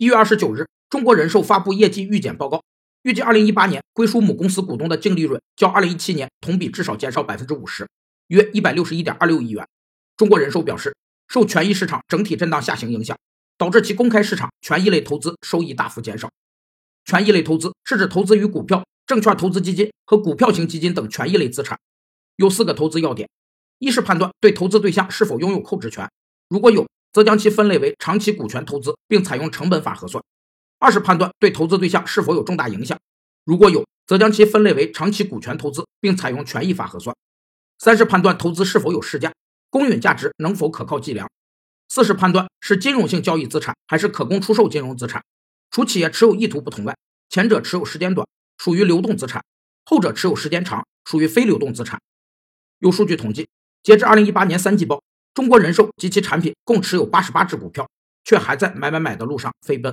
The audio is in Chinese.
一月二十九日，中国人寿发布业绩预检报告，预计二零一八年归属母公司股东的净利润较二零一七年同比至少减少百分之五十，约一百六十一点二六亿元。中国人寿表示，受权益市场整体震荡下行影响，导致其公开市场权益类投资收益大幅减少。权益类投资是指投资于股票、证券投资基金和股票型基金等权益类资产，有四个投资要点：一是判断对投资对象是否拥有控制权，如果有。则将其分类为长期股权投资，并采用成本法核算。二是判断对投资对象是否有重大影响，如果有，则将其分类为长期股权投资，并采用权益法核算。三是判断投资是否有市价，公允价值能否可靠计量。四是判断是金融性交易资产还是可供出售金融资产。除企业持有意图不同外，前者持有时间短，属于流动资产；后者持有时间长，属于非流动资产。有数据统计，截至二零一八年三季报。中国人寿及其产品共持有八十八只股票，却还在买买买的路上飞奔。